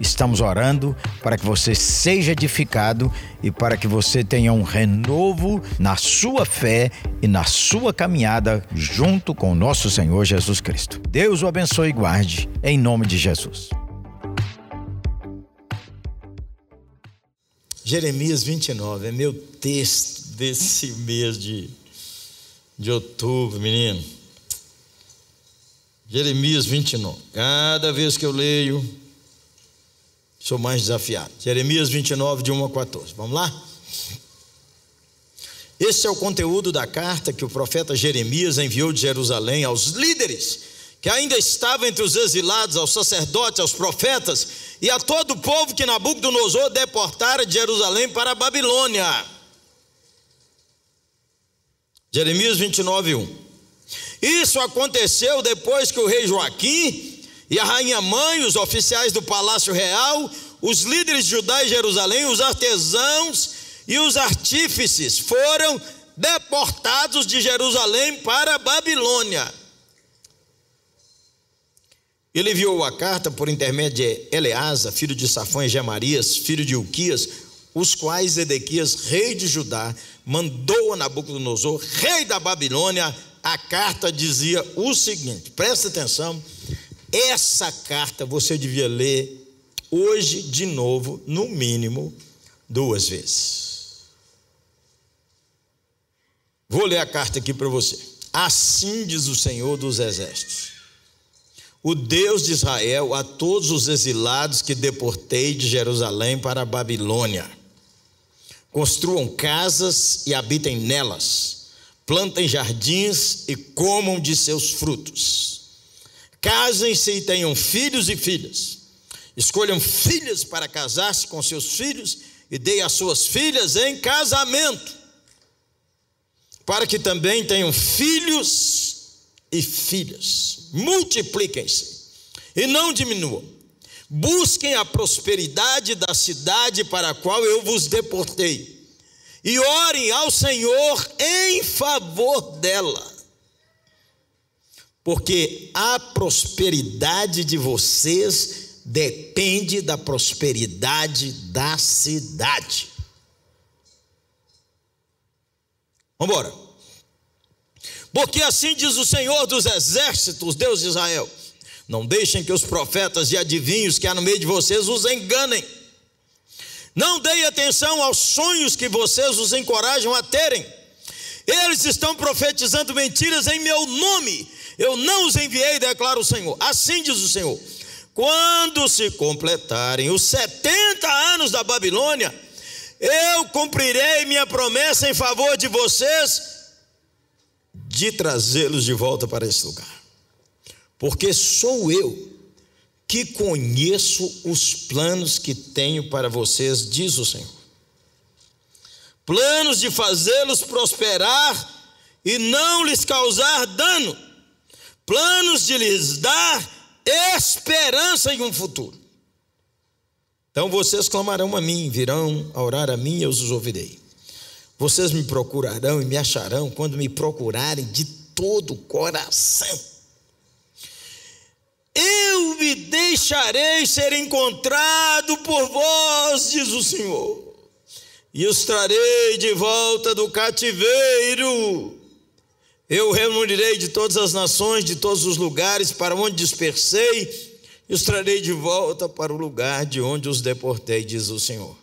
Estamos orando para que você seja edificado e para que você tenha um renovo na sua fé e na sua caminhada junto com o nosso Senhor Jesus Cristo. Deus o abençoe e guarde, em nome de Jesus. Jeremias 29 é meu texto desse mês de, de outubro, menino. Jeremias 29. Cada vez que eu leio, sou mais desafiado. Jeremias 29, de 1 a 14. Vamos lá? Este é o conteúdo da carta que o profeta Jeremias enviou de Jerusalém aos líderes que ainda estavam entre os exilados, aos sacerdotes, aos profetas e a todo o povo que Nabucodonosor deportara de Jerusalém para a Babilônia. Jeremias 29, 1. Isso aconteceu depois que o rei Joaquim e a rainha mãe, os oficiais do palácio real, os líderes de Judá e Jerusalém, os artesãos e os artífices foram deportados de Jerusalém para a Babilônia. Ele enviou a carta por intermédio de Eleasa, filho de Safão e Gemarias, filho de Uquias, os quais Edequias, rei de Judá, mandou a Nabucodonosor, rei da Babilônia, a carta dizia o seguinte: presta atenção, essa carta você devia ler hoje de novo, no mínimo, duas vezes. Vou ler a carta aqui para você. Assim diz o Senhor dos Exércitos, o Deus de Israel, a todos os exilados que deportei de Jerusalém para a Babilônia construam casas e habitem nelas, plantem jardins e comam de seus frutos. Casem-se e tenham filhos e filhas. Escolham filhas para casar-se com seus filhos e deem as suas filhas em casamento, para que também tenham filhos e filhas. Multipliquem-se e não diminuam Busquem a prosperidade da cidade para a qual eu vos deportei, e orem ao Senhor em favor dela, porque a prosperidade de vocês depende da prosperidade da cidade. Vamos embora. Porque assim diz o Senhor dos exércitos, Deus de Israel não deixem que os profetas e adivinhos que há no meio de vocês os enganem. Não deem atenção aos sonhos que vocês os encorajam a terem. Eles estão profetizando mentiras em meu nome. Eu não os enviei, declara o Senhor. Assim diz o Senhor. Quando se completarem os 70 anos da Babilônia, eu cumprirei minha promessa em favor de vocês de trazê-los de volta para esse lugar porque sou eu que conheço os planos que tenho para vocês, diz o Senhor. Planos de fazê-los prosperar e não lhes causar dano, planos de lhes dar esperança em um futuro. Então vocês clamarão a mim, virão a orar a mim e eu os ouvirei. Vocês me procurarão e me acharão quando me procurarem de todo o coração eu me deixarei ser encontrado por vós, diz o Senhor, e os trarei de volta do cativeiro. Eu reunirei de todas as nações, de todos os lugares para onde dispersei, e os trarei de volta para o lugar de onde os deportei, diz o Senhor.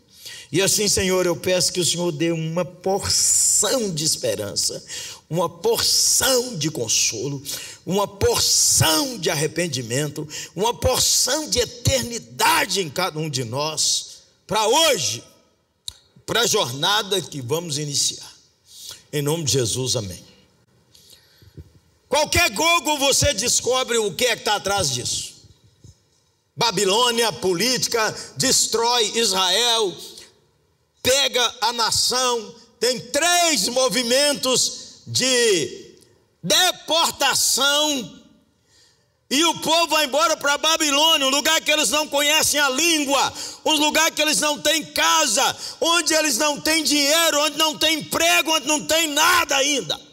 E assim, Senhor, eu peço que o Senhor dê uma porção de esperança, uma porção de consolo, uma porção de arrependimento, uma porção de eternidade em cada um de nós, para hoje, para a jornada que vamos iniciar. Em nome de Jesus, amém. Qualquer Google você descobre o que é que está atrás disso. Babilônia, política, destrói Israel, pega a nação, tem três movimentos de deportação E o povo vai embora para Babilônia, um lugar que eles não conhecem a língua, um lugar que eles não têm casa, onde eles não têm dinheiro, onde não tem emprego, onde não tem nada ainda.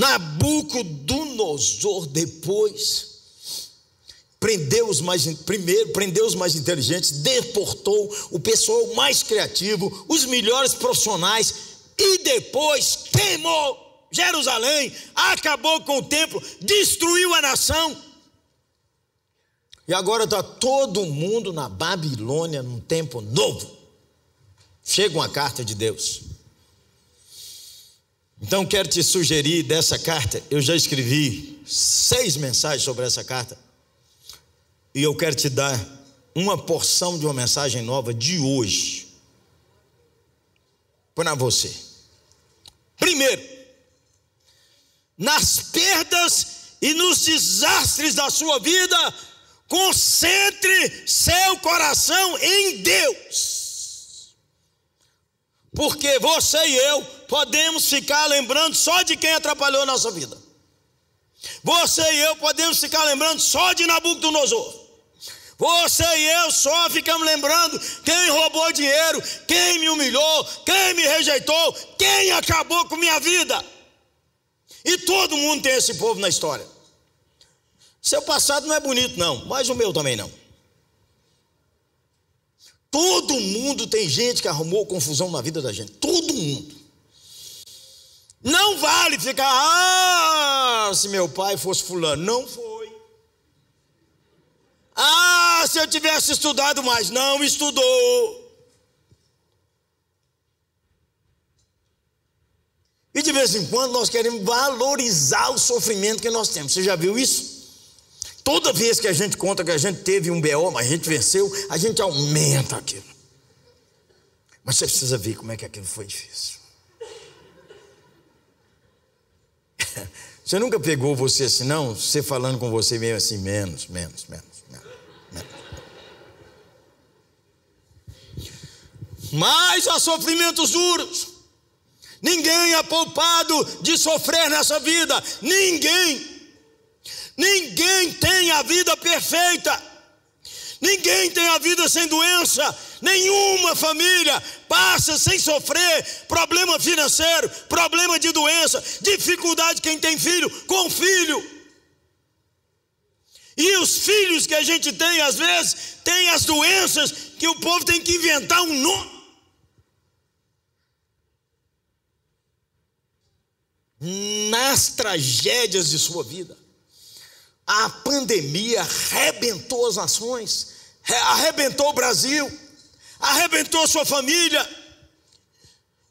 Nabucodonosor depois prendeu os mais primeiro prendeu os mais inteligentes, deportou o pessoal mais criativo, os melhores profissionais e depois queimou Jerusalém, acabou com o templo, destruiu a nação. E agora está todo mundo na Babilônia num tempo novo. Chega uma carta de Deus. Então quero te sugerir dessa carta, eu já escrevi seis mensagens sobre essa carta e eu quero te dar uma porção de uma mensagem nova de hoje para você. Primeiro, nas perdas e nos desastres da sua vida, concentre seu coração em Deus. Porque você e eu podemos ficar lembrando só de quem atrapalhou a nossa vida. Você e eu podemos ficar lembrando só de Nabucodonosor. Você e eu só ficamos lembrando quem roubou dinheiro, quem me humilhou, quem me rejeitou, quem acabou com minha vida. E todo mundo tem esse povo na história. Seu passado não é bonito, não, mas o meu também não. Todo mundo tem gente que arrumou confusão na vida da gente. Todo mundo. Não vale ficar, ah, se meu pai fosse fulano. Não foi. Ah, se eu tivesse estudado mais. Não estudou. E de vez em quando nós queremos valorizar o sofrimento que nós temos. Você já viu isso? Toda vez que a gente conta que a gente teve um BO, mas a gente venceu, a gente aumenta aquilo. Mas você precisa ver como é que aquilo foi difícil. Você nunca pegou você assim, não? Você falando com você mesmo assim, menos, menos, menos. mas há sofrimentos duros. Ninguém é poupado de sofrer nessa vida, ninguém. Ninguém tem a vida perfeita, ninguém tem a vida sem doença, nenhuma família passa sem sofrer problema financeiro, problema de doença, dificuldade quem tem filho com filho. E os filhos que a gente tem, às vezes, tem as doenças que o povo tem que inventar um nome. nas tragédias de sua vida. A pandemia arrebentou as nações, arrebentou o Brasil, arrebentou sua família.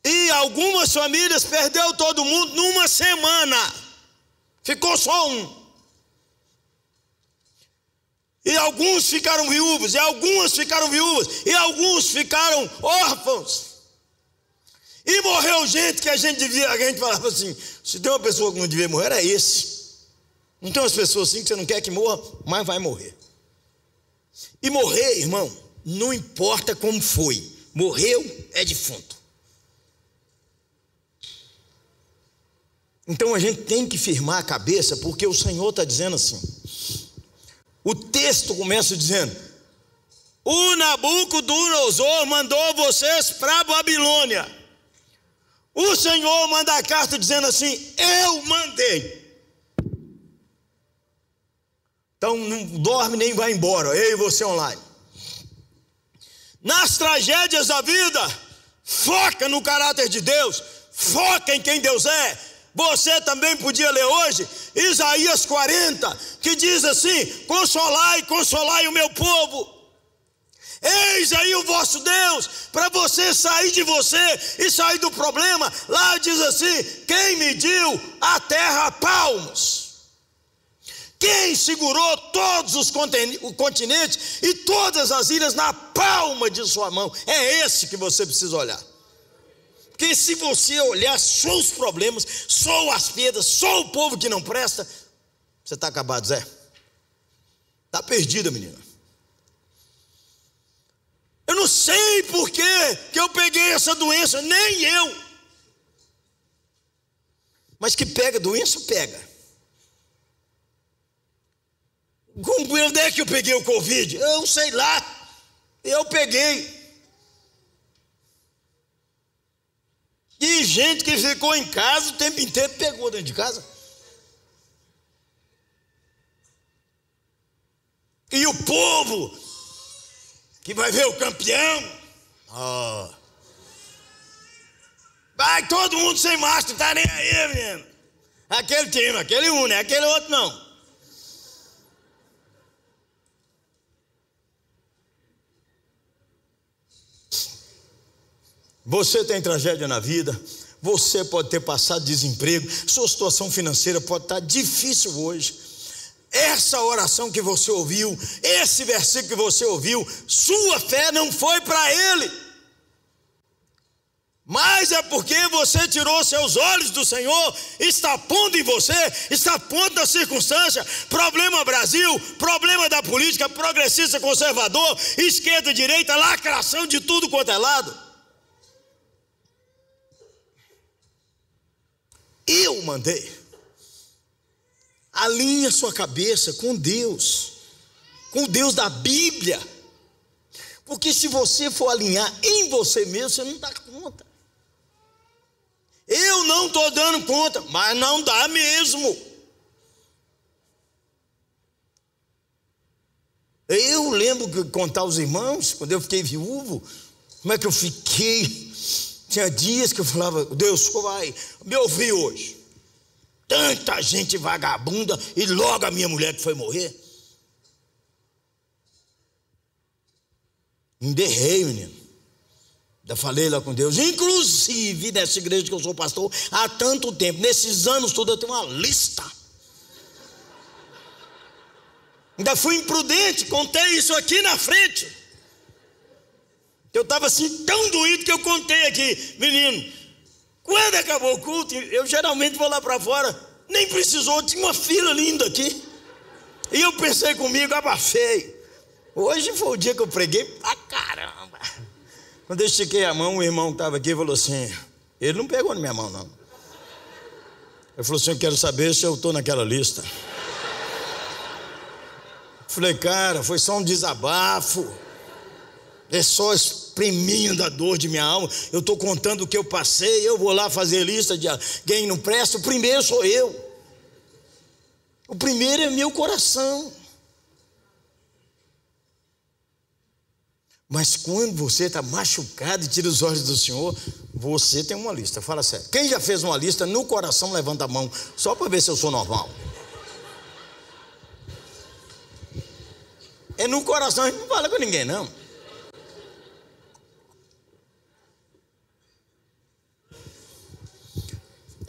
E algumas famílias perdeu todo mundo numa semana. Ficou só um. E alguns ficaram viúvos, e algumas ficaram viúvas, e alguns ficaram órfãos. E morreu gente que a gente devia, a gente falava assim: se tem uma pessoa que não devia morrer, é esse. Não tem umas pessoas assim que você não quer que morra, mas vai morrer. E morrer, irmão, não importa como foi, morreu é defunto. Então a gente tem que firmar a cabeça, porque o Senhor está dizendo assim. O texto começa dizendo: O Nabucodonosor mandou vocês para Babilônia. O Senhor manda a carta dizendo assim: Eu mandei. Então não dorme nem vai embora, eu e você online. Nas tragédias da vida, foca no caráter de Deus, foca em quem Deus é. Você também podia ler hoje Isaías 40, que diz assim: Consolai, consolai o meu povo Eis aí o vosso Deus, para você sair de você e sair do problema. Lá diz assim: quem mediu a terra palmos? Quem segurou todos os continentes e todas as ilhas na palma de sua mão? É esse que você precisa olhar. Porque se você olhar só os problemas, só as pedras, só o povo que não presta, você está acabado, Zé. Está perdida, menina. Eu não sei por que eu peguei essa doença, nem eu. Mas que pega doença, pega. Onde é que eu peguei o Covid? Eu sei lá. Eu peguei. E gente que ficou em casa o tempo inteiro pegou dentro de casa. E o povo que vai ver o campeão. Oh. Vai todo mundo sem máscara, tá nem aí, menino. Aquele time, aquele um, né? Aquele outro não. Você tem tragédia na vida, você pode ter passado desemprego, sua situação financeira pode estar difícil hoje. Essa oração que você ouviu, esse versículo que você ouviu, sua fé não foi para ele. Mas é porque você tirou seus olhos do Senhor, está pondo em você, está pondo na circunstância, problema Brasil, problema da política, progressista, conservador, esquerda, direita, lacração de tudo quanto é lado. Eu mandei. Alinhe sua cabeça com Deus, com o Deus da Bíblia. Porque se você for alinhar em você mesmo, você não dá conta. Eu não estou dando conta, mas não dá mesmo. Eu lembro que contar aos irmãos, quando eu fiquei viúvo, como é que eu fiquei tinha dias que eu falava, Deus, só vai me ouvir hoje. Tanta gente vagabunda e logo a minha mulher que foi morrer. Enderrei, menino. Já falei lá com Deus. Inclusive, nessa igreja que eu sou pastor, há tanto tempo, nesses anos todos, eu tenho uma lista. Ainda fui imprudente, contei isso aqui na frente. Eu estava assim tão doído que eu contei aqui, menino. Quando acabou o culto, eu geralmente vou lá para fora, nem precisou, tinha uma fila linda aqui. E eu pensei comigo, abafei. Hoje foi o dia que eu preguei pra caramba. Quando eu estiquei a mão, o irmão que estava aqui falou assim: ele não pegou na minha mão, não. Ele falou assim: eu quero saber se eu estou naquela lista. Falei, cara, foi só um desabafo. É só exprimindo a dor de minha alma. Eu estou contando o que eu passei. Eu vou lá fazer lista de quem não presta. O primeiro sou eu. O primeiro é meu coração. Mas quando você está machucado e tira os olhos do Senhor, você tem uma lista. Fala sério. Quem já fez uma lista no coração, levanta a mão, só para ver se eu sou normal. É no coração, a gente não fala com ninguém, não.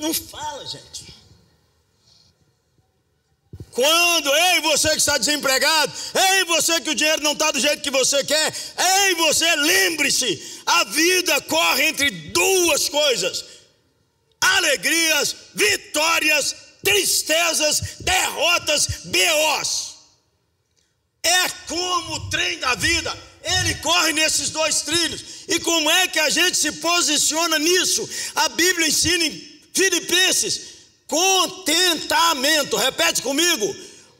Não fala, gente. Quando, ei, você que está desempregado, ei, você que o dinheiro não está do jeito que você quer, ei, você, lembre-se: a vida corre entre duas coisas: alegrias, vitórias, tristezas, derrotas, BOs. É como o trem da vida, ele corre nesses dois trilhos. E como é que a gente se posiciona nisso? A Bíblia ensina em Filipenses, contentamento. Repete comigo.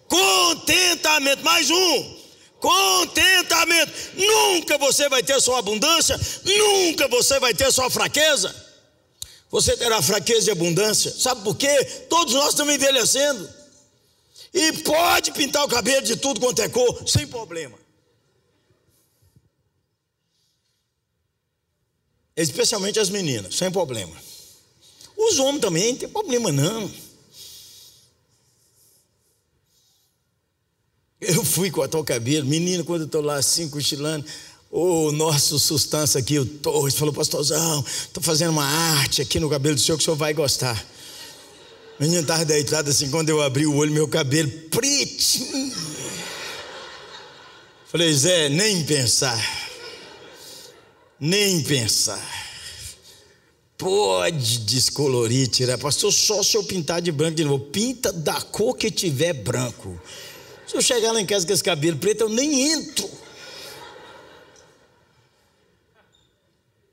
Contentamento. Mais um. Contentamento. Nunca você vai ter sua abundância, nunca você vai ter sua fraqueza. Você terá fraqueza e abundância. Sabe por quê? Todos nós estamos envelhecendo. E pode pintar o cabelo de tudo quanto é cor, sem problema. Especialmente as meninas, sem problema. Os homens também, não tem problema não. Eu fui cortar o cabelo, menino, quando eu estou lá assim, cochilando, o nosso sustância aqui, o Torres, falou, pastorzão, estou fazendo uma arte aqui no cabelo do senhor que o senhor vai gostar. O menino estava deitado assim, quando eu abri o olho, meu cabelo pretinho. Falei, Zé, nem pensar. Nem pensar. Pode descolorir, tirar. Pastor, só se eu pintar de branco de novo. Pinta da cor que tiver branco. Se eu chegar lá em casa com esse cabelo preto, eu nem entro.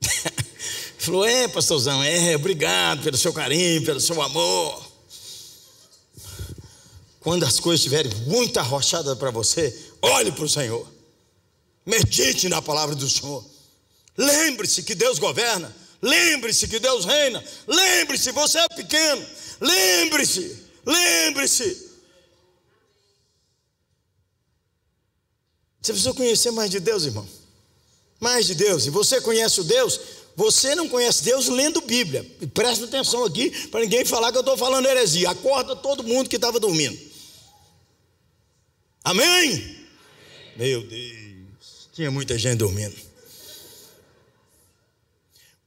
falou: É, pastorzão, é, obrigado pelo seu carinho, pelo seu amor. Quando as coisas estiverem muito arrochadas para você, olhe para o Senhor. Medite na palavra do Senhor. Lembre-se que Deus governa. Lembre-se que Deus reina. Lembre-se, você é pequeno. Lembre-se, lembre-se. Você precisa conhecer mais de Deus, irmão. Mais de Deus. E você conhece o Deus? Você não conhece Deus lendo Bíblia. E presta atenção aqui para ninguém falar que eu estou falando heresia. Acorda todo mundo que estava dormindo. Amém? Meu Deus, tinha muita gente dormindo.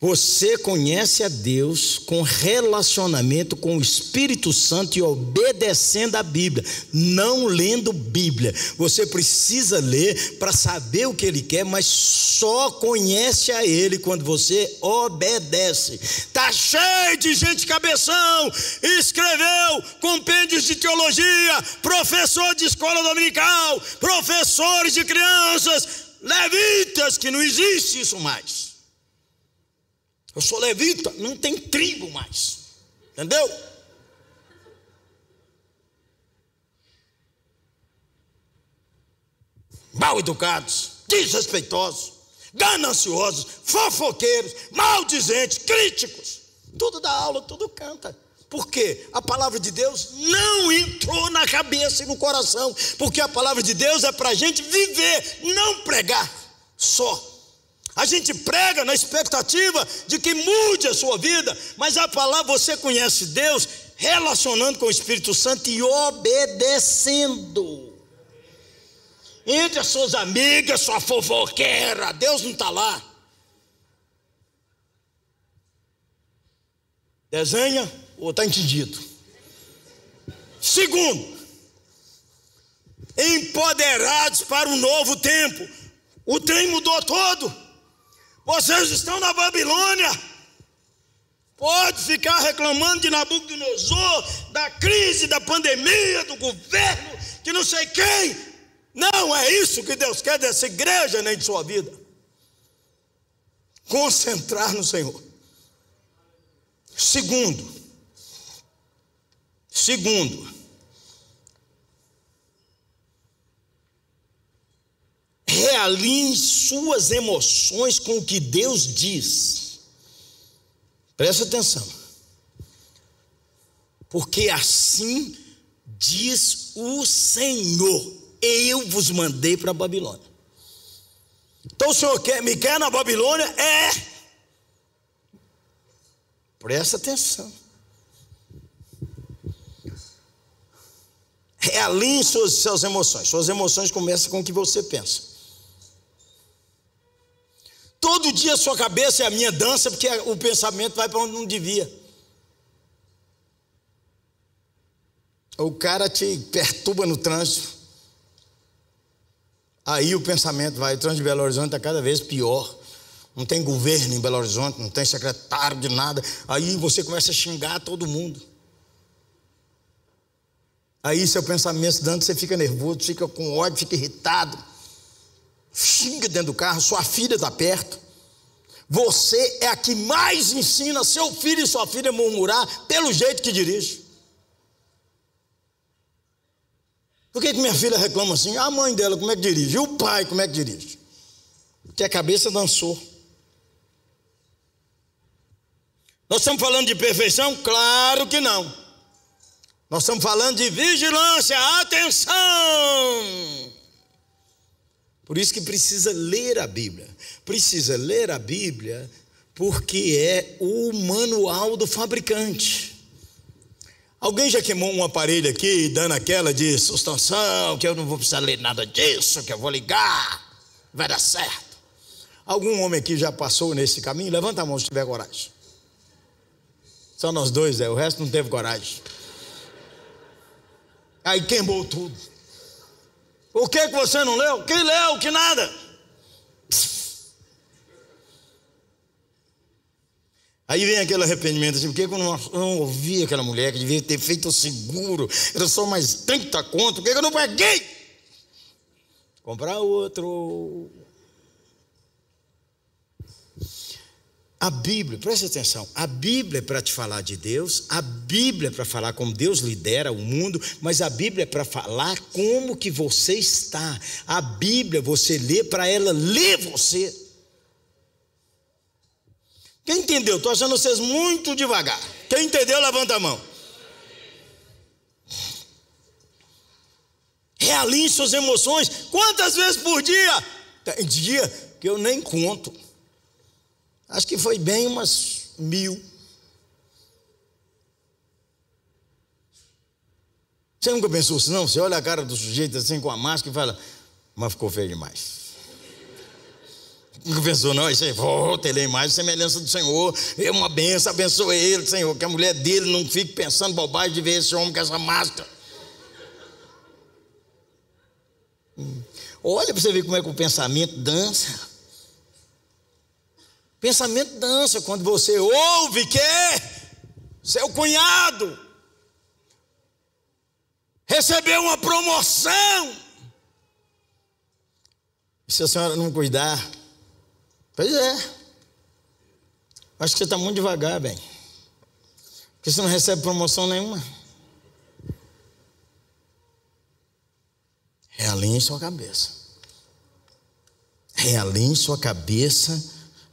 Você conhece a Deus com relacionamento com o Espírito Santo e obedecendo a Bíblia, não lendo Bíblia. Você precisa ler para saber o que Ele quer, mas só conhece a Ele quando você obedece. Tá cheio de gente cabeção, escreveu compêndios de teologia, professor de escola dominical, professores de crianças, levitas, que não existe isso mais. Eu sou levita, não tem tribo mais. Entendeu? Mal educados, desrespeitosos, gananciosos, fofoqueiros, maldizentes, críticos. Tudo dá aula, tudo canta. Por quê? A palavra de Deus não entrou na cabeça e no coração. Porque a palavra de Deus é para a gente viver, não pregar só. A gente prega na expectativa de que mude a sua vida, mas a palavra você conhece Deus relacionando com o Espírito Santo e obedecendo. Entre as suas amigas, sua fofoqueira, Deus não está lá. Desenha ou está entendido? Segundo, empoderados para um novo tempo. O trem mudou todo. Vocês estão na Babilônia. Pode ficar reclamando de Nabucodonosor, da crise, da pandemia, do governo, que não sei quem. Não é isso que Deus quer dessa igreja nem de sua vida. Concentrar no Senhor. Segundo, segundo, realinhe suas emoções com o que Deus diz. Presta atenção. Porque assim diz o Senhor: Eu vos mandei para a Babilônia. Então o Senhor quer, me quer na Babilônia? É. Presta atenção. Realinhe suas, suas emoções. Suas emoções começam com o que você pensa. Todo dia a sua cabeça é a minha dança, porque o pensamento vai para onde não devia. O cara te perturba no trânsito. Aí o pensamento vai. O trânsito de Belo Horizonte está cada vez pior. Não tem governo em Belo Horizonte, não tem secretário de nada. Aí você começa a xingar todo mundo. Aí seu pensamento dando, você fica nervoso, fica com ódio, fica irritado xinga dentro do carro, sua filha está perto. Você é a que mais ensina seu filho e sua filha a murmurar pelo jeito que dirige. Por que, que minha filha reclama assim? A mãe dela, como é que dirige? E o pai, como é que dirige? Porque a cabeça dançou. Nós estamos falando de perfeição? Claro que não. Nós estamos falando de vigilância, atenção. Por isso que precisa ler a Bíblia. Precisa ler a Bíblia porque é o manual do fabricante. Alguém já queimou um aparelho aqui, dando aquela de sustentação, que eu não vou precisar ler nada disso, que eu vou ligar, vai dar certo. Algum homem aqui já passou nesse caminho? Levanta a mão se tiver coragem. Só nós dois, é, o resto não teve coragem. Aí queimou tudo. O que que você não leu? Quem leu? Que nada. Aí vem aquele arrependimento assim, por que eu não, não ouvi aquela mulher que devia ter feito o seguro? Era só mais 30 conto, por que eu não paguei? Comprar outro. A Bíblia, preste atenção, a Bíblia é para te falar de Deus, a Bíblia é para falar como Deus lidera o mundo, mas a Bíblia é para falar como que você está. A Bíblia você lê para ela ler você. Quem entendeu? Estou achando vocês muito devagar. Quem entendeu, levanta a mão. Realinhe suas emoções. Quantas vezes por dia? Tem dia que eu nem conto. Acho que foi bem umas mil. Você nunca pensou assim, não? Você olha a cara do sujeito assim com a máscara e fala, mas ficou feio demais. Nunca pensou, não, aí, vou ter mais semelhança do Senhor, é uma benção, abençoe ele, Senhor, que a mulher dele não fique pensando bobagem de ver esse homem com essa máscara. Hum. Olha para você ver como é que o pensamento dança. Pensamento dança quando você ouve que seu cunhado recebeu uma promoção. Se a senhora não cuidar, pois é. Acho que você está muito devagar, bem. Porque você não recebe promoção nenhuma. Realinhe sua cabeça. Realinhe sua cabeça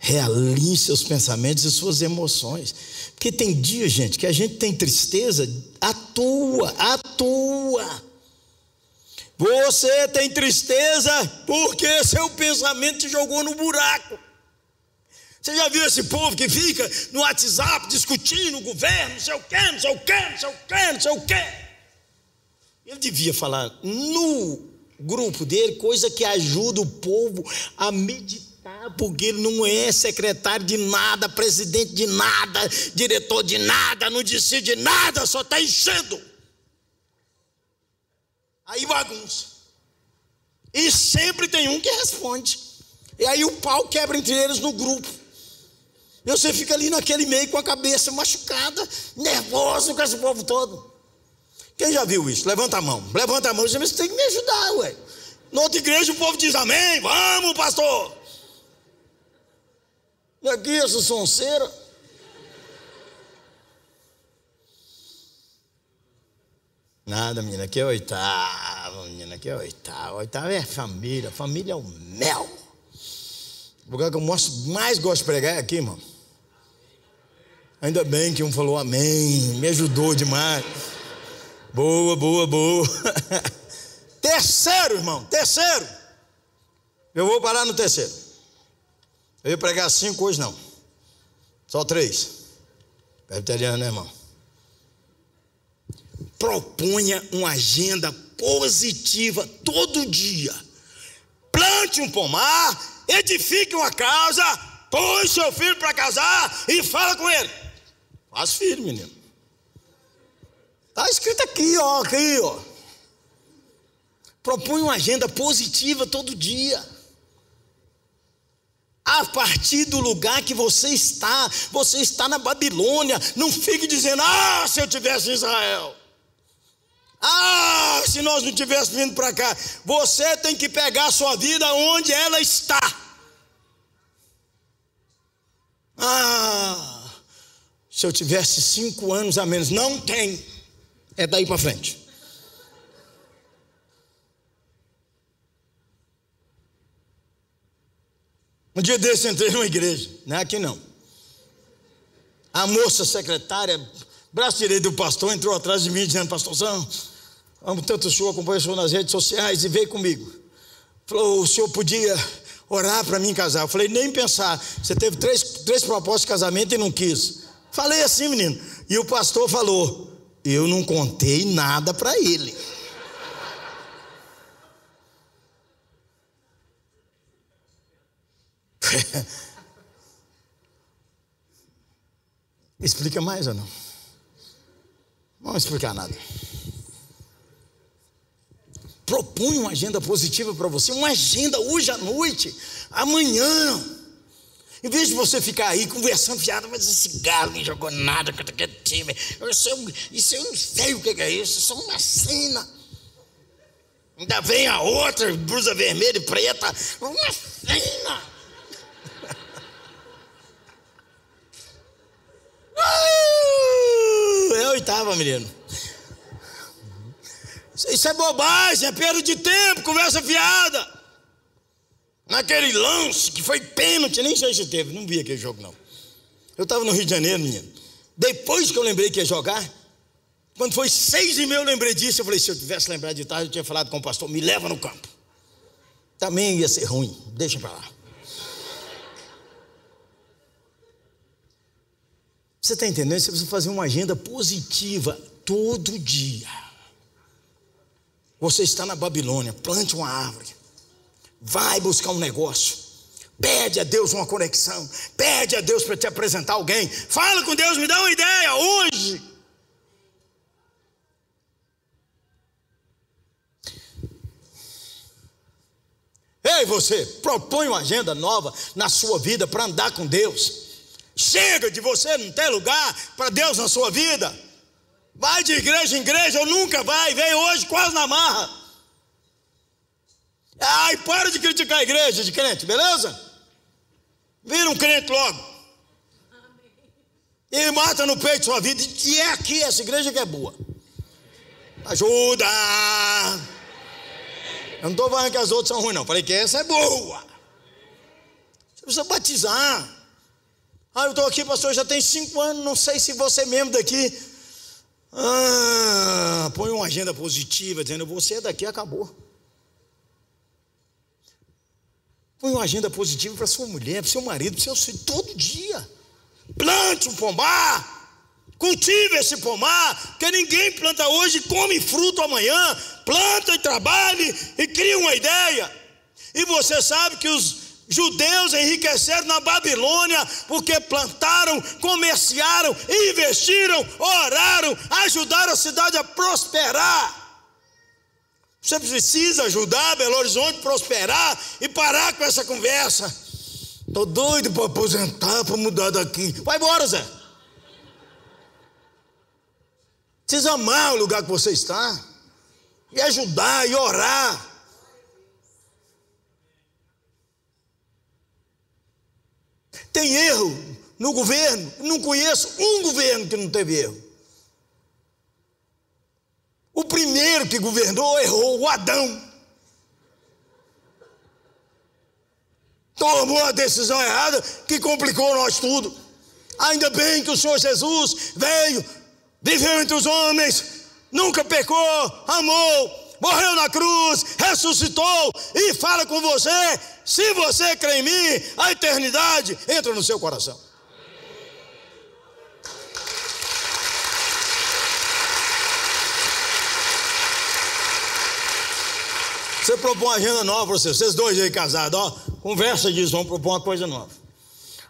realinhe seus pensamentos e suas emoções. Porque tem dia, gente, que a gente tem tristeza à toa. Você tem tristeza porque seu pensamento te jogou no buraco. Você já viu esse povo que fica no WhatsApp discutindo o governo, não sei o quê, não sei o quê, não sei o quê, não sei o quê. Ele devia falar no grupo dele coisa que ajuda o povo a meditar porque ele não é secretário de nada, presidente de nada, diretor de nada, não decide nada, só está enchendo. Aí bagunça. E sempre tem um que responde. E aí o pau quebra entre eles no grupo. E você fica ali naquele meio com a cabeça machucada, nervoso com esse povo todo. Quem já viu isso? Levanta a mão. Levanta a mão. Você tem que me ajudar, ué. Na outra igreja o povo diz amém. Vamos, pastor. E aqui essa sonceira. Nada, menina, aqui é oitava, menina, aqui é oitava. Oitava é família, família é o mel. O lugar que eu mais gosto de pregar é aqui, irmão. Ainda bem que um falou amém, me ajudou demais. Boa, boa, boa. terceiro, irmão, terceiro. Eu vou parar no terceiro. Eu ia pregar cinco hoje não. Só três. Presbiteriano, né, irmão? Proponha uma agenda positiva todo dia. Plante um pomar, edifique uma casa, põe seu filho para casar e fala com ele. Faz filho, menino. Está escrito aqui, ó, aqui, ó. Propõe uma agenda positiva todo dia a partir do lugar que você está. Você está na Babilônia. Não fique dizendo: ah, se eu tivesse em Israel. Ah, se nós não tivéssemos vindo para cá. Você tem que pegar a sua vida onde ela está. Ah, se eu tivesse cinco anos a menos. Não tem. É daí para frente. Um dia desse entrei numa igreja, não é aqui não. A moça secretária, braço direito do pastor, entrou atrás de mim dizendo: Pastorzão, amo tanto o senhor, acompanho o senhor nas redes sociais e veio comigo. Falou: o senhor podia orar para mim casar. Eu falei: nem pensar. Você teve três, três propostas de casamento e não quis. Falei assim, menino. E o pastor falou: eu não contei nada para ele. Explica mais ou não? Não vamos explicar nada. Propunha uma agenda positiva para você, uma agenda hoje à noite, amanhã. Em vez de você ficar aí conversando, fiado, mas esse galo não jogou nada contra aquele time. Isso eu, isso eu não sei o que é isso, isso é uma cena. Ainda vem a outra, blusa vermelha e preta, uma cena. Oitava, menino. Isso é bobagem, é perda de tempo, conversa fiada. Naquele lance que foi pênalti, nem sei se teve, não vi aquele jogo não. Eu estava no Rio de Janeiro, menino. Depois que eu lembrei que ia jogar, quando foi seis e meia eu lembrei disso, eu falei, se eu tivesse lembrado de tarde, eu tinha falado com o pastor, me leva no campo. Também ia ser ruim, deixa para lá. Você está entendendo? Você precisa fazer uma agenda positiva todo dia. Você está na Babilônia, plante uma árvore. Vai buscar um negócio. Pede a Deus uma conexão. Pede a Deus para te apresentar alguém. Fala com Deus, me dá uma ideia hoje. Ei, você, propõe uma agenda nova na sua vida para andar com Deus. Chega de você não ter lugar para Deus na sua vida. Vai de igreja em igreja ou nunca vai, veio hoje quase na marra. Ai, para de criticar a igreja de crente, beleza? Vira um crente logo. E mata no peito sua vida. E é aqui essa igreja que é boa. Ajuda! Eu não estou falando que as outras são ruins, não. Falei que essa é boa. Você precisa batizar. Ah, eu estou aqui, pastor, já tem cinco anos, não sei se você é membro daqui. Ah, põe uma agenda positiva, dizendo, você é daqui, acabou. Põe uma agenda positiva para sua mulher, para seu marido, para seu filho, todo dia. Plante um pomar. Cultive esse pomar, que ninguém planta hoje come fruto amanhã. Planta e trabalhe e cria uma ideia. E você sabe que os judeus enriqueceram na Babilônia porque plantaram, comerciaram, investiram, oraram, ajudaram a cidade a prosperar. Você precisa ajudar Belo Horizonte a prosperar e parar com essa conversa. Estou doido para aposentar, para mudar daqui. Vai embora, Zé. Precisa amar o lugar que você está. E ajudar e orar. Tem erro no governo. Não conheço um governo que não teve erro. O primeiro que governou errou, o Adão. Tomou a decisão errada que complicou nós tudo. Ainda bem que o Senhor Jesus veio, viveu entre os homens, nunca pecou, amou, morreu na cruz, ressuscitou e fala com você. Se você crê em mim, a eternidade entra no seu coração. Você propõe uma agenda nova para vocês, vocês dois aí casados, ó, conversa disso, vamos propor uma coisa nova.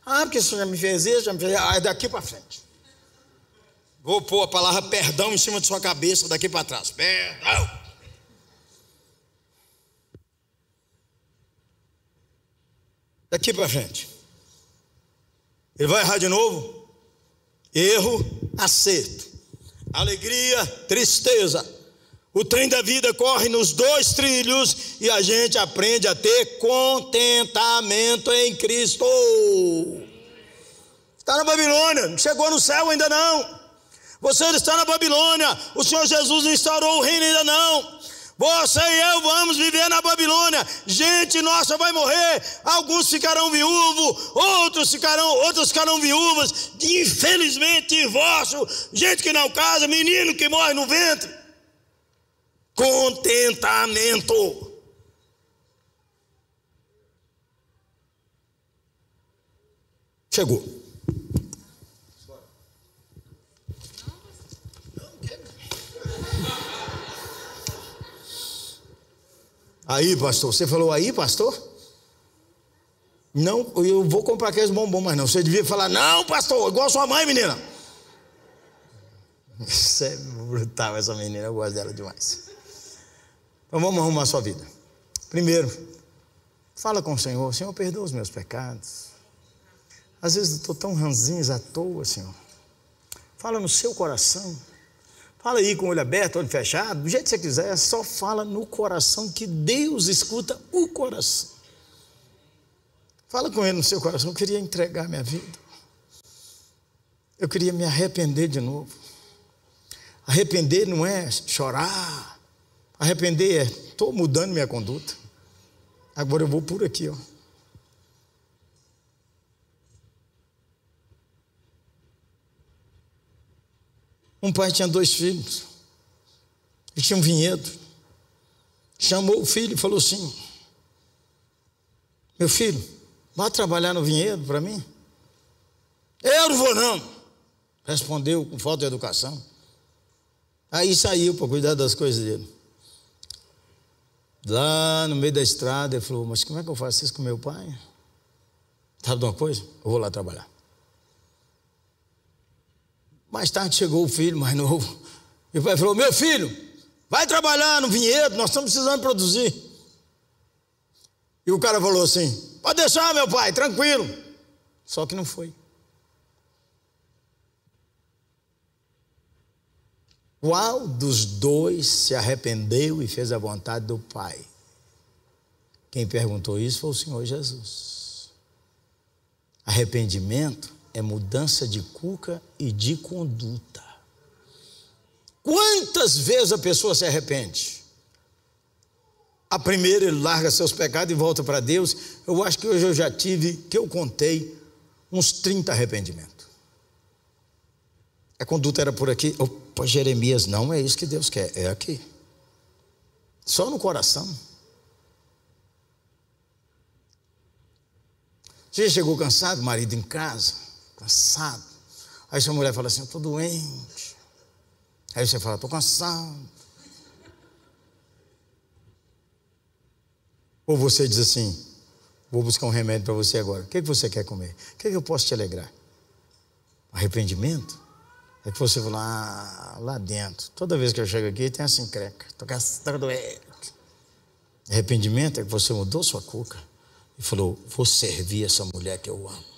Ah, porque você já me fez isso, já me fez isso, ah, é daqui para frente. Vou pôr a palavra perdão em cima de sua cabeça daqui para trás. Perdão. Daqui para frente. Ele vai errar de novo? Erro, acerto. Alegria, tristeza o trem da vida corre nos dois trilhos e a gente aprende a ter contentamento em Cristo. Está na Babilônia, não chegou no céu ainda não. Você está na Babilônia, o Senhor Jesus instaurou o reino ainda não. Você e eu vamos viver na Babilônia. Gente nossa vai morrer. Alguns ficarão viúvos, outros ficarão, outros ficarão viúvas. Infelizmente, divórcio, gente que não casa, menino que morre no ventre contentamento. Chegou. Aí, pastor, você falou aí, pastor? Não, eu vou comprar aqueles bombons, mas não. Você devia falar, não, pastor, igual sua mãe, menina. Isso é brutal, essa menina, eu gosto dela demais. Então vamos arrumar a sua vida. Primeiro, fala com o Senhor: Senhor, perdoa os meus pecados. Às vezes eu estou tão ranzinhos à toa, Senhor. Fala no seu coração. Fala aí com o olho aberto, olho fechado, do jeito que você quiser, só fala no coração que Deus escuta o coração. Fala com ele no seu coração, eu queria entregar minha vida. Eu queria me arrepender de novo. Arrepender não é chorar. Arrepender é, estou mudando minha conduta. Agora eu vou por aqui, ó. Um pai tinha dois filhos. Ele tinha um vinhedo. Chamou o filho e falou assim: Meu filho, vá trabalhar no vinhedo para mim. Eu não vou, não. Respondeu com falta de educação. Aí saiu para cuidar das coisas dele. Lá no meio da estrada, ele falou: Mas como é que eu faço isso com meu pai? Sabe de uma coisa? Eu vou lá trabalhar. Mais tarde chegou o filho mais novo. E o pai falou: Meu filho, vai trabalhar no vinhedo, nós estamos precisando produzir. E o cara falou assim: Pode deixar, meu pai, tranquilo. Só que não foi. Qual dos dois se arrependeu e fez a vontade do Pai? Quem perguntou isso foi o Senhor Jesus. Arrependimento é mudança de cuca e de conduta. Quantas vezes a pessoa se arrepende? A primeira ele larga seus pecados e volta para Deus. Eu acho que hoje eu já tive, que eu contei, uns 30 arrependimentos. A conduta era por aqui. Opa, Jeremias, não é isso que Deus quer, é aqui. Só no coração. Você chegou cansado, marido em casa? Cansado. Aí sua mulher fala assim: estou doente. Aí você fala: estou cansado. Ou você diz assim: vou buscar um remédio para você agora. O que, é que você quer comer? O que, é que eu posso te alegrar? Arrependimento? É que você fala, ah, lá dentro. Toda vez que eu chego aqui tem assim, creca. Estou doente. Arrependimento é que você mudou sua cuca e falou: vou servir essa mulher que eu amo.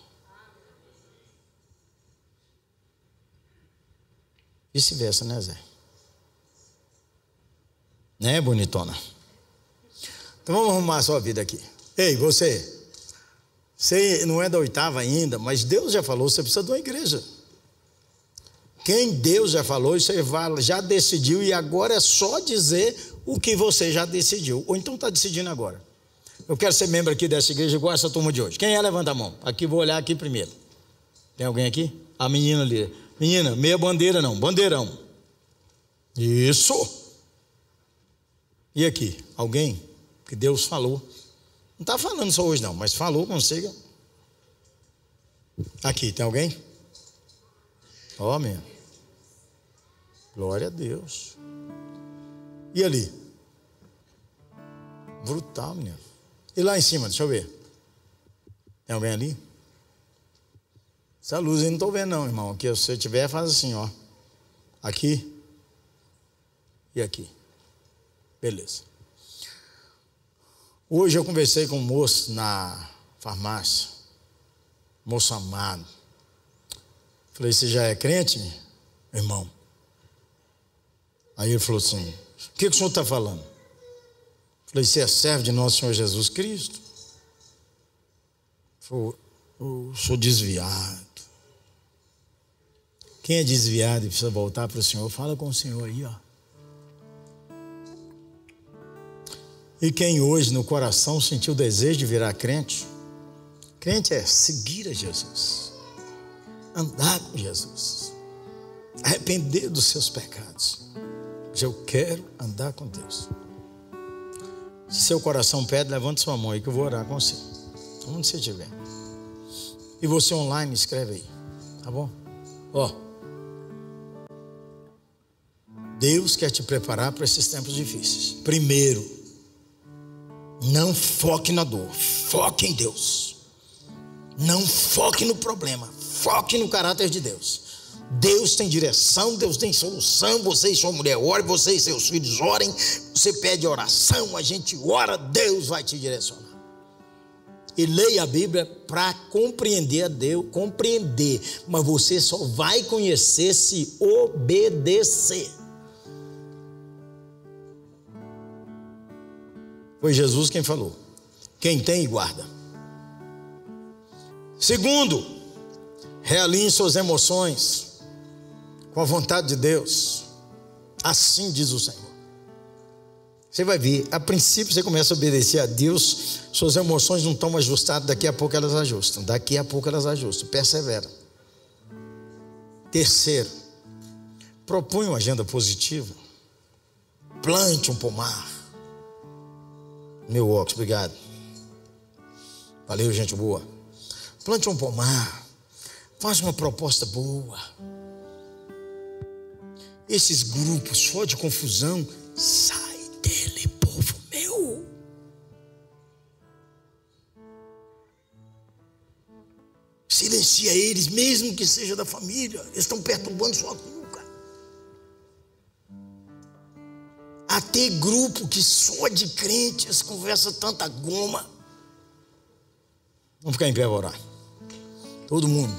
Vice-versa, né, Zé? Né, bonitona? Então vamos arrumar a sua vida aqui. Ei, você. Você não é da oitava ainda, mas Deus já falou, você precisa de uma igreja. Quem Deus já falou, você já decidiu e agora é só dizer o que você já decidiu. Ou então está decidindo agora. Eu quero ser membro aqui dessa igreja igual essa turma de hoje. Quem é? Levanta a mão. Aqui vou olhar aqui primeiro. Tem alguém aqui? A menina ali. Menina, meia bandeira não, bandeirão. Isso. E aqui, alguém que Deus falou. Não está falando só hoje não, mas falou, consiga. Aqui, tem alguém? Ó, Glória a Deus. E ali? Brutal, menino. E lá em cima, deixa eu ver. Tem alguém ali? Essa luz eu não estou vendo, não, irmão. Aqui, se você tiver, faz assim, ó. Aqui e aqui. Beleza. Hoje eu conversei com um moço na farmácia. Moço amado. Falei, você já é crente, irmão? Aí ele falou assim: O que, que o senhor está falando? Falei, você é servo de nosso Senhor Jesus Cristo? Falei, eu sou desviado. Quem é desviado e precisa voltar para o Senhor, fala com o Senhor aí, ó. E quem hoje no coração sentiu o desejo de virar crente, crente é seguir a Jesus, andar com Jesus, arrepender dos seus pecados. Eu quero andar com Deus. Se seu coração pede, levante sua mão aí que eu vou orar com você. Onde você estiver. E você online, escreve aí. Tá bom? Ó. Deus quer te preparar para esses tempos difíceis. Primeiro, não foque na dor, foque em Deus. Não foque no problema, foque no caráter de Deus. Deus tem direção, Deus tem solução. Você e sua mulher orem, você e seus filhos orem. Você pede oração, a gente ora, Deus vai te direcionar. E leia a Bíblia para compreender a Deus, compreender, mas você só vai conhecer se obedecer. Foi Jesus quem falou. Quem tem, guarda. Segundo, realinhe suas emoções com a vontade de Deus. Assim diz o Senhor. Você vai ver, a princípio você começa a obedecer a Deus, suas emoções não estão ajustadas, daqui a pouco elas ajustam, daqui a pouco elas ajustam, persevera. Terceiro, propunha uma agenda positiva, plante um pomar. Meu óculos, obrigado. Valeu, gente boa. Plante um pomar, faz uma proposta boa. Esses grupos só de confusão, sai dele, povo meu. Silencia eles, mesmo que seja da família. Eles estão perturbando sua cuca. Até grupo que só de crentes conversa tanta goma. Vamos ficar em pé orar. Todo mundo.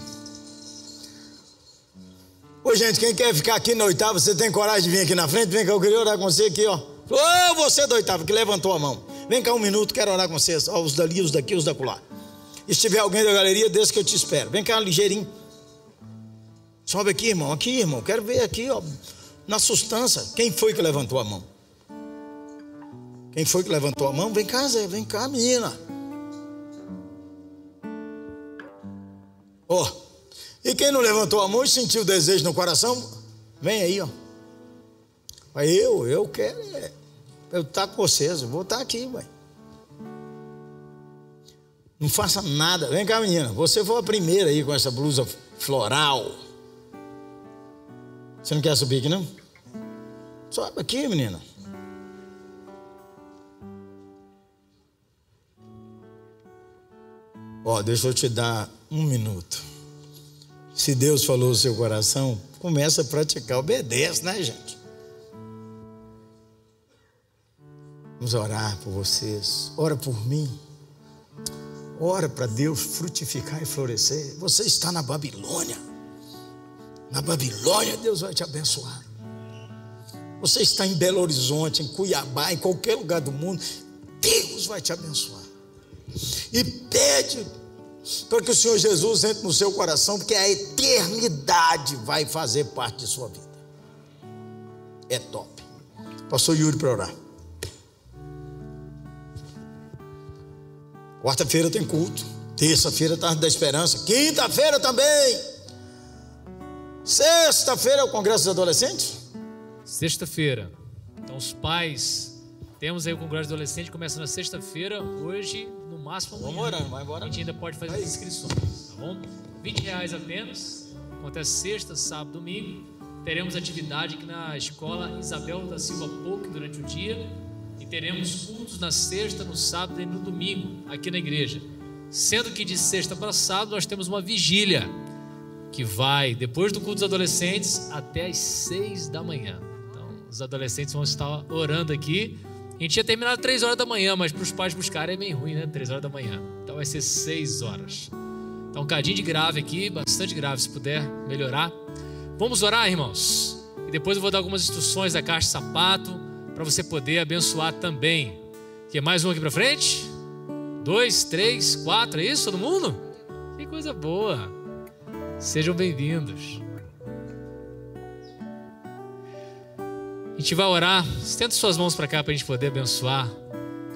Ô gente, quem quer ficar aqui na oitava, você tem coragem de vir aqui na frente? Vem cá, eu queria orar com você aqui, ó. Ô, você do oitavo, que levantou a mão. Vem cá um minuto, quero orar com vocês. Ó, os dali, os daqui, os da colar. E se tiver alguém da galeria, desde que eu te espero. Vem cá, ligeirinho. Sobe aqui, irmão. Aqui, irmão. Quero ver aqui, ó. Na sustância. Quem foi que levantou a mão? Quem foi que levantou a mão? Vem cá, Zé. Vem cá, menina. Ó. Oh. E quem não levantou a mão e sentiu desejo no coração? Vem aí, ó. Eu, eu quero. É, eu estar com vocês. Vou estar aqui, mãe. Não faça nada. Vem cá, menina. Você foi a primeira aí com essa blusa floral. Você não quer subir aqui, não? Sobe aqui, menina. Ó, deixa eu te dar um minuto. Se Deus falou no seu coração, começa a praticar, obedece, né, gente? Vamos orar por vocês. Ora por mim. Ora para Deus frutificar e florescer. Você está na Babilônia. Na Babilônia, Deus vai te abençoar. Você está em Belo Horizonte, em Cuiabá, em qualquer lugar do mundo, Deus vai te abençoar. E pede para que o Senhor Jesus entre no seu coração, porque a eternidade vai fazer parte de sua vida. É top. Pastor Yuri para orar. Quarta-feira tem culto. Terça-feira tarde da esperança. Quinta-feira também. Sexta-feira é o Congresso dos Adolescentes? Sexta-feira. Então os pais, temos aí o Congresso dos Adolescentes, começa na sexta-feira, hoje, máximo amanhã. Vamos orando, vai embora. A gente ainda pode fazer as inscrições, tá bom? 20 reais apenas. Acontece sexta, sábado, domingo. Teremos atividade aqui na escola Isabel da Silva Pouco durante o dia e teremos cultos na sexta, no sábado e no domingo aqui na igreja. Sendo que de sexta para sábado nós temos uma vigília que vai depois do culto dos adolescentes até às seis da manhã. Então, os adolescentes vão estar orando aqui. A gente tinha terminado três horas da manhã, mas para os pais buscarem é meio ruim, né? Três horas da manhã. Então vai ser seis horas. Então, um cadinho de grave aqui, bastante grave, se puder melhorar. Vamos orar, irmãos. E depois eu vou dar algumas instruções da caixa de sapato para você poder abençoar também. Quer mais um aqui para frente? Dois, três, quatro, é isso, todo mundo? Que coisa boa! Sejam bem-vindos. A gente vai orar. Estenda suas mãos para cá para a gente poder abençoar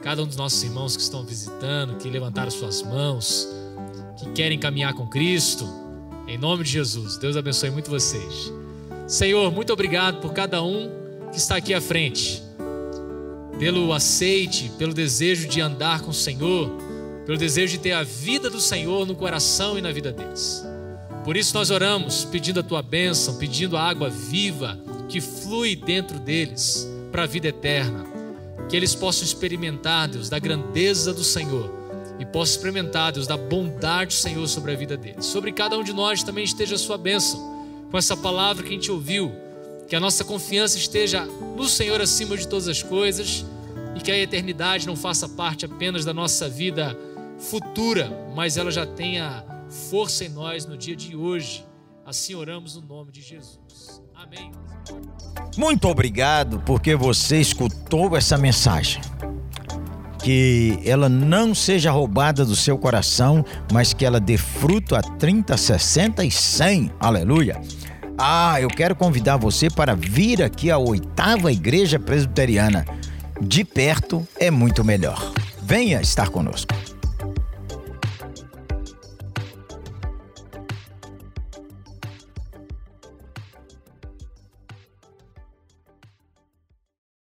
cada um dos nossos irmãos que estão visitando, que levantaram suas mãos, que querem caminhar com Cristo. Em nome de Jesus, Deus abençoe muito vocês. Senhor, muito obrigado por cada um que está aqui à frente pelo aceite, pelo desejo de andar com o Senhor, pelo desejo de ter a vida do Senhor no coração e na vida deles. Por isso nós oramos, pedindo a tua bênção, pedindo a água viva que flui dentro deles para a vida eterna. Que eles possam experimentar, Deus, da grandeza do Senhor e possam experimentar, Deus, da bondade do Senhor sobre a vida deles. Sobre cada um de nós também esteja a sua bênção, com essa palavra que a gente ouviu que a nossa confiança esteja no Senhor acima de todas as coisas e que a eternidade não faça parte apenas da nossa vida futura, mas ela já tenha força em nós no dia de hoje. Assim oramos no nome de Jesus. Amém. Muito obrigado porque você escutou essa mensagem. Que ela não seja roubada do seu coração, mas que ela dê fruto a 30, 60 e 100. Aleluia. Ah, eu quero convidar você para vir aqui à oitava Igreja Presbiteriana. De perto é muito melhor. Venha estar conosco.